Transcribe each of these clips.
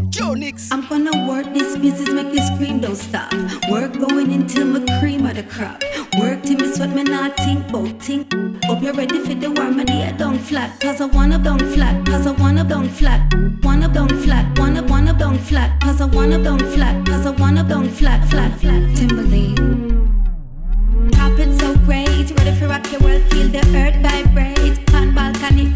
Nix. I'm gonna work this business, make you scream, don't stop. Work going until my cream of the crop. Work till me sweat, me not think about think. Hope you're ready for the war, my dear, don't flat. Cause I wanna don't flat, cause I wanna don't flat. Wanna don't flat, wanna, wanna don't flat. Cause I wanna don't flat, cause I wanna don't flat, flat, flat. Timberlee. Top it so great, ready for rock your world, feel the earth vibrate. On balcony,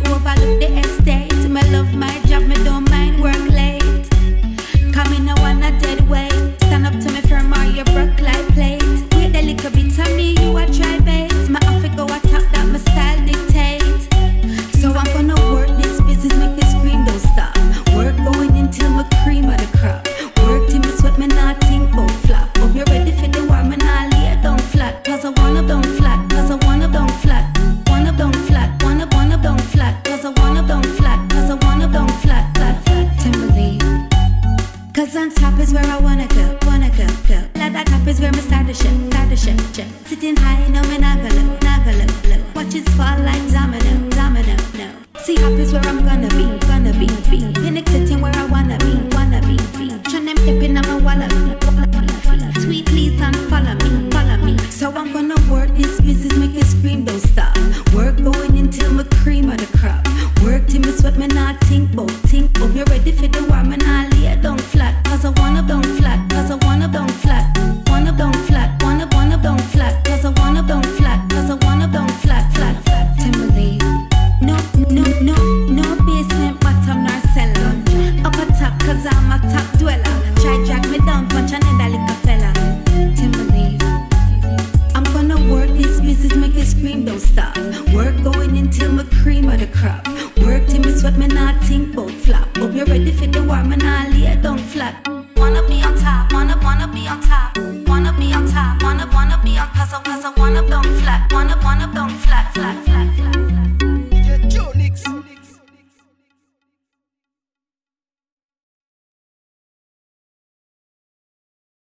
Cause on top is where I wanna go, wanna go, go. Like that top is where me start the show, start the show, show. Sitting high, no me not go low, not go low, low. Watch it fall like domino, domino, no. See up is where I'm gonna be, gonna be, be. Phoenix sitting where I wanna be, wanna be, be. Trying them dipping on my wallaby. Sweet please and follow me, follow me. So I'm gonna work this business, make it scream, don't stop. Work going until my cream of the crop. Work till me sweat, me not think about, think. Hope you're ready for the war, me not lay down flat. Cause I wanna down flat, cause I wanna down flat. Wanna down flat, wanna, wanna down flat. Cause I wanna down flat, cause I wanna down flat, flat, flat. Timberlee. No, no, no, no basement, bottom nor cellar. Up a top, cause I'm a top dweller. Try drag me down, punch another little fella. Timberlee. I'm gonna work this business, make it scream, don't stop. Work going until my cream of the crop. Work till me sweat, me not think about flop. Hope you're ready for the war, me not lay